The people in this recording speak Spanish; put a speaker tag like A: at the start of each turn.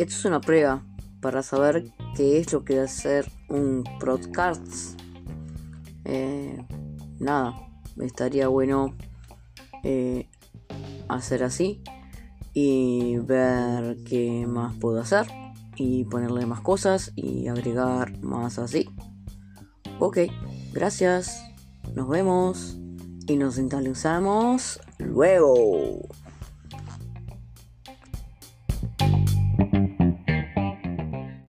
A: esto es una prueba para saber qué es lo que debe hacer un podcast. Eh, nada, estaría bueno eh, hacer así y ver qué más puedo hacer y ponerle más cosas y agregar más así. Ok, gracias. Nos vemos y nos sintonizamos luego.